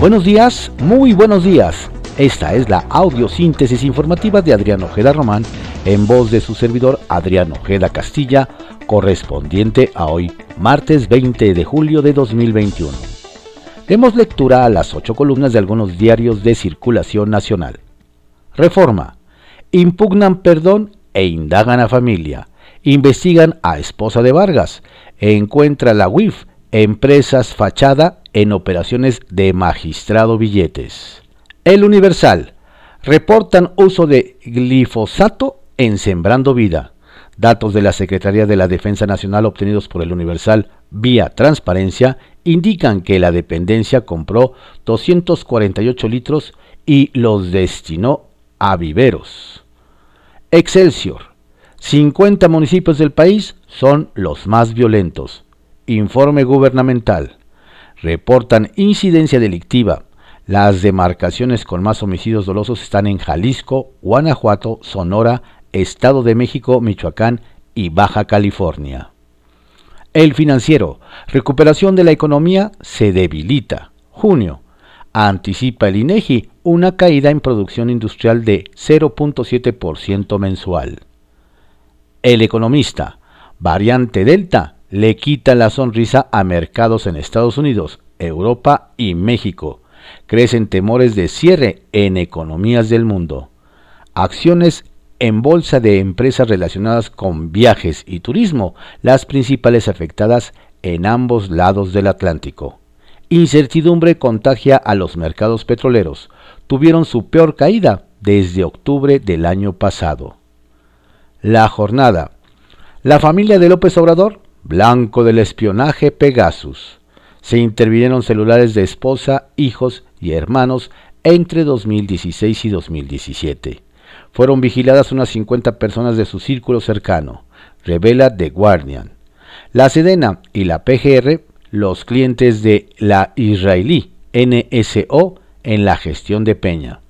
Buenos días, muy buenos días. Esta es la audiosíntesis informativa de Adrián Ojeda Román, en voz de su servidor Adrián Ojeda Castilla, correspondiente a hoy, martes 20 de julio de 2021. Demos lectura a las ocho columnas de algunos diarios de circulación nacional. Reforma. Impugnan perdón e indagan a familia. Investigan a esposa de Vargas. Encuentra la UIF, empresas fachada en operaciones de magistrado billetes. El Universal. Reportan uso de glifosato en Sembrando Vida. Datos de la Secretaría de la Defensa Nacional obtenidos por el Universal vía transparencia indican que la dependencia compró 248 litros y los destinó a viveros. Excelsior. 50 municipios del país son los más violentos. Informe gubernamental. Reportan incidencia delictiva. Las demarcaciones con más homicidios dolosos están en Jalisco, Guanajuato, Sonora, Estado de México, Michoacán y Baja California. El financiero, recuperación de la economía se debilita. Junio, anticipa el INEGI una caída en producción industrial de 0.7% mensual. El economista, variante Delta, le quita la sonrisa a mercados en Estados Unidos, Europa y México. Crecen temores de cierre en economías del mundo. Acciones en bolsa de empresas relacionadas con viajes y turismo, las principales afectadas en ambos lados del Atlántico. Incertidumbre contagia a los mercados petroleros. Tuvieron su peor caída desde octubre del año pasado. La jornada. La familia de López Obrador, blanco del espionaje Pegasus. Se intervinieron celulares de esposa, hijos y hermanos entre 2016 y 2017 fueron vigiladas unas 50 personas de su círculo cercano, revela The Guardian. La Sedena y la PGR, los clientes de la israelí NSO en la gestión de Peña.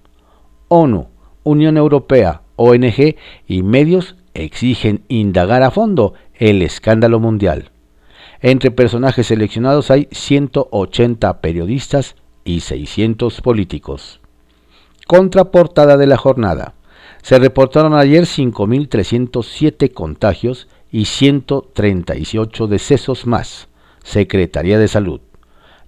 ONU, Unión Europea, ONG y medios exigen indagar a fondo el escándalo mundial. Entre personajes seleccionados hay 180 periodistas y 600 políticos. Contraportada de la jornada. Se reportaron ayer 5.307 contagios y 138 decesos más. Secretaría de Salud.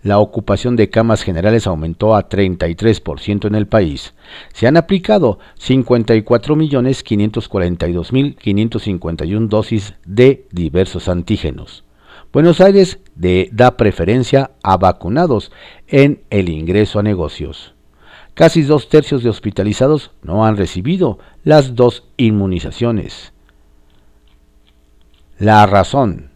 La ocupación de camas generales aumentó a 33% en el país. Se han aplicado 54.542.551 dosis de diversos antígenos. Buenos Aires da preferencia a vacunados en el ingreso a negocios. Casi dos tercios de hospitalizados no han recibido las dos inmunizaciones. La razón.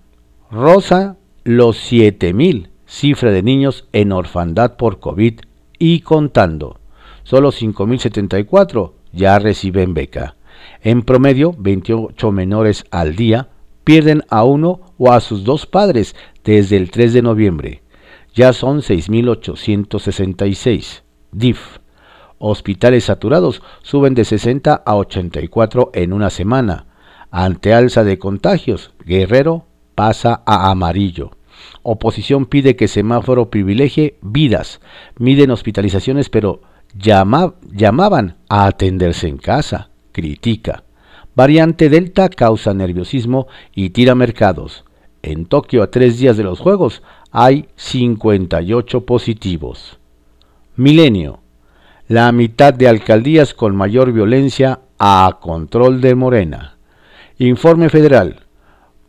Rosa los 7.000 cifra de niños en orfandad por COVID y contando. Solo 5.074 ya reciben beca. En promedio, 28 menores al día pierden a uno o a sus dos padres desde el 3 de noviembre. Ya son 6.866. DIF. Hospitales saturados suben de 60 a 84 en una semana. Ante alza de contagios, Guerrero pasa a amarillo. Oposición pide que semáforo privilegie vidas. Miden hospitalizaciones, pero llamaban a atenderse en casa. Critica. Variante Delta causa nerviosismo y tira mercados. En Tokio, a tres días de los Juegos, hay 58 positivos. Milenio la mitad de alcaldías con mayor violencia a control de Morena. Informe federal.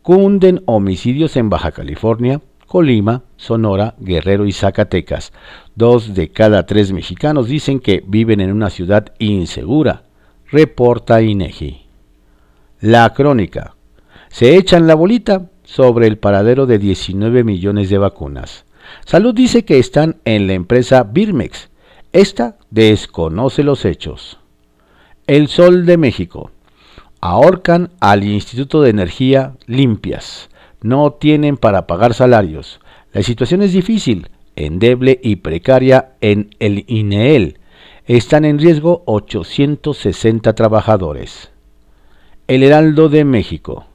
Cunden homicidios en Baja California, Colima, Sonora, Guerrero y Zacatecas. Dos de cada tres mexicanos dicen que viven en una ciudad insegura, reporta INEGI. La crónica. Se echan la bolita sobre el paradero de 19 millones de vacunas. Salud dice que están en la empresa Birmex, esta desconoce los hechos. El Sol de México. Ahorcan al Instituto de Energía Limpias. No tienen para pagar salarios. La situación es difícil, endeble y precaria en el INEEL. Están en riesgo 860 trabajadores. El Heraldo de México.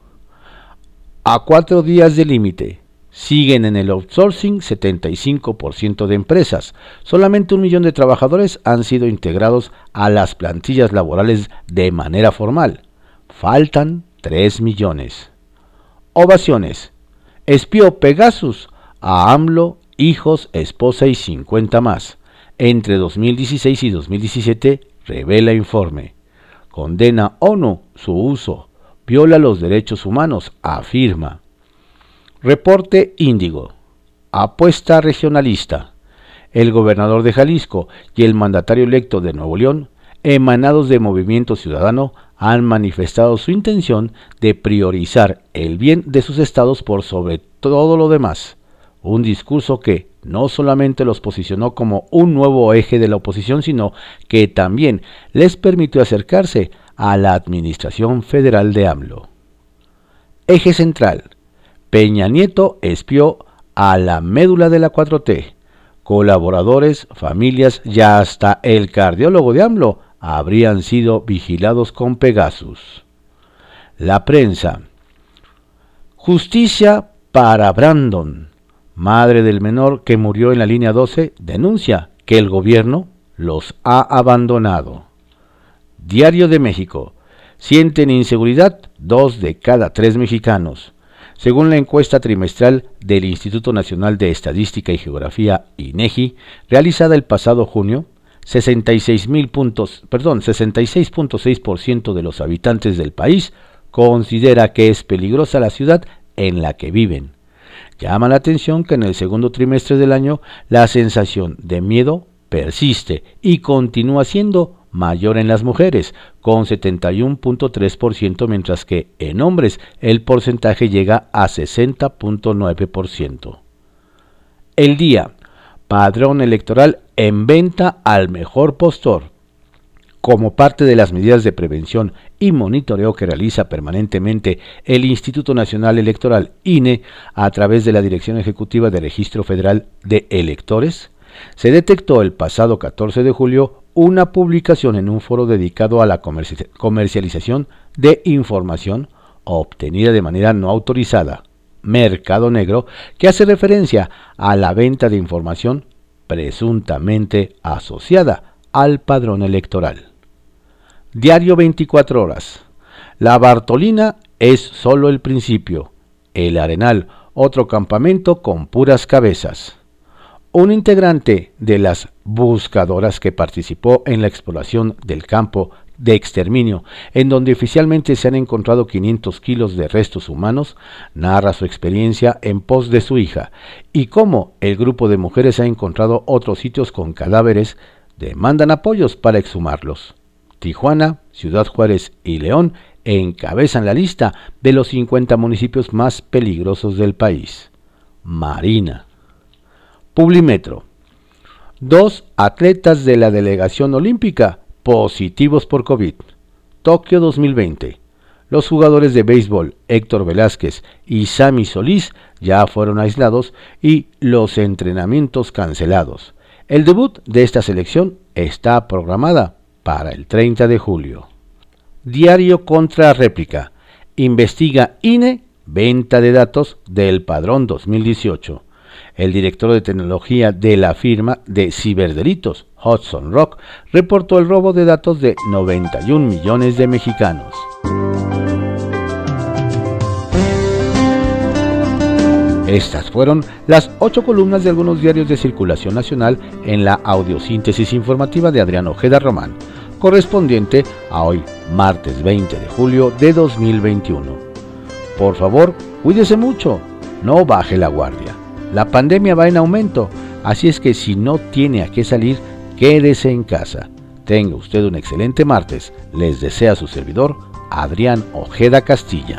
A cuatro días de límite. Siguen en el outsourcing 75% de empresas. Solamente un millón de trabajadores han sido integrados a las plantillas laborales de manera formal. Faltan 3 millones. Ovaciones. Espió Pegasus a AMLO, hijos, esposa y 50 más. Entre 2016 y 2017, revela informe. Condena ONU su uso. Viola los derechos humanos, afirma. Reporte Índigo. Apuesta regionalista. El gobernador de Jalisco y el mandatario electo de Nuevo León, emanados de Movimiento Ciudadano, han manifestado su intención de priorizar el bien de sus estados por sobre todo lo demás. Un discurso que no solamente los posicionó como un nuevo eje de la oposición, sino que también les permitió acercarse a la administración federal de AMLO. Eje central Peña Nieto espió a la médula de la 4T. Colaboradores, familias y hasta el cardiólogo de AMLO habrían sido vigilados con Pegasus. La prensa. Justicia para Brandon. Madre del menor que murió en la línea 12 denuncia que el gobierno los ha abandonado. Diario de México. Sienten inseguridad dos de cada tres mexicanos. Según la encuesta trimestral del Instituto Nacional de Estadística y Geografía INEGI, realizada el pasado junio, 66 puntos, perdón, 66.6% de los habitantes del país considera que es peligrosa la ciudad en la que viven. Llama la atención que en el segundo trimestre del año la sensación de miedo persiste y continúa siendo mayor en las mujeres, con 71.3%, mientras que en hombres el porcentaje llega a 60.9%. El día, padrón electoral en venta al mejor postor. Como parte de las medidas de prevención y monitoreo que realiza permanentemente el Instituto Nacional Electoral INE a través de la Dirección Ejecutiva de Registro Federal de Electores, se detectó el pasado 14 de julio una publicación en un foro dedicado a la comercialización de información obtenida de manera no autorizada, mercado negro, que hace referencia a la venta de información presuntamente asociada al padrón electoral. Diario 24 horas. La Bartolina es solo el principio. El Arenal, otro campamento con puras cabezas. Un integrante de las buscadoras que participó en la exploración del campo de exterminio, en donde oficialmente se han encontrado 500 kilos de restos humanos, narra su experiencia en pos de su hija y cómo el grupo de mujeres ha encontrado otros sitios con cadáveres, demandan apoyos para exhumarlos. Tijuana, Ciudad Juárez y León encabezan la lista de los 50 municipios más peligrosos del país. Marina. Publimetro. Dos atletas de la delegación olímpica positivos por COVID. Tokio 2020. Los jugadores de béisbol Héctor Velázquez y Sami Solís ya fueron aislados y los entrenamientos cancelados. El debut de esta selección está programada para el 30 de julio. Diario contra réplica. Investiga INE venta de datos del padrón 2018 el director de tecnología de la firma de ciberdelitos, Hudson Rock, reportó el robo de datos de 91 millones de mexicanos. Estas fueron las ocho columnas de algunos diarios de circulación nacional en la audiosíntesis informativa de Adrián Ojeda Román, correspondiente a hoy, martes 20 de julio de 2021. Por favor, cuídese mucho, no baje la guardia. La pandemia va en aumento, así es que si no tiene a qué salir, quédese en casa. Tenga usted un excelente martes. Les desea su servidor, Adrián Ojeda Castilla.